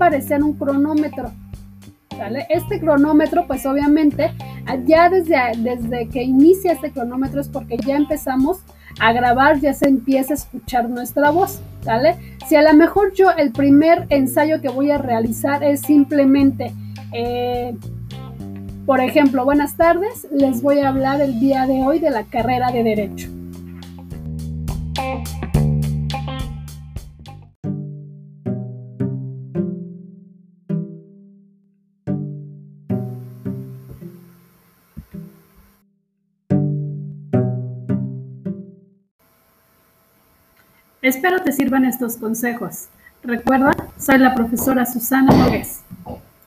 aparecer un cronómetro. Este cronómetro, pues obviamente, ya desde, desde que inicia este cronómetro es porque ya empezamos a grabar, ya se empieza a escuchar nuestra voz, ¿vale? Si a lo mejor yo el primer ensayo que voy a realizar es simplemente, eh, por ejemplo, buenas tardes, les voy a hablar el día de hoy de la carrera de Derecho. Espero te sirvan estos consejos. Recuerda, soy la profesora Susana Nogués.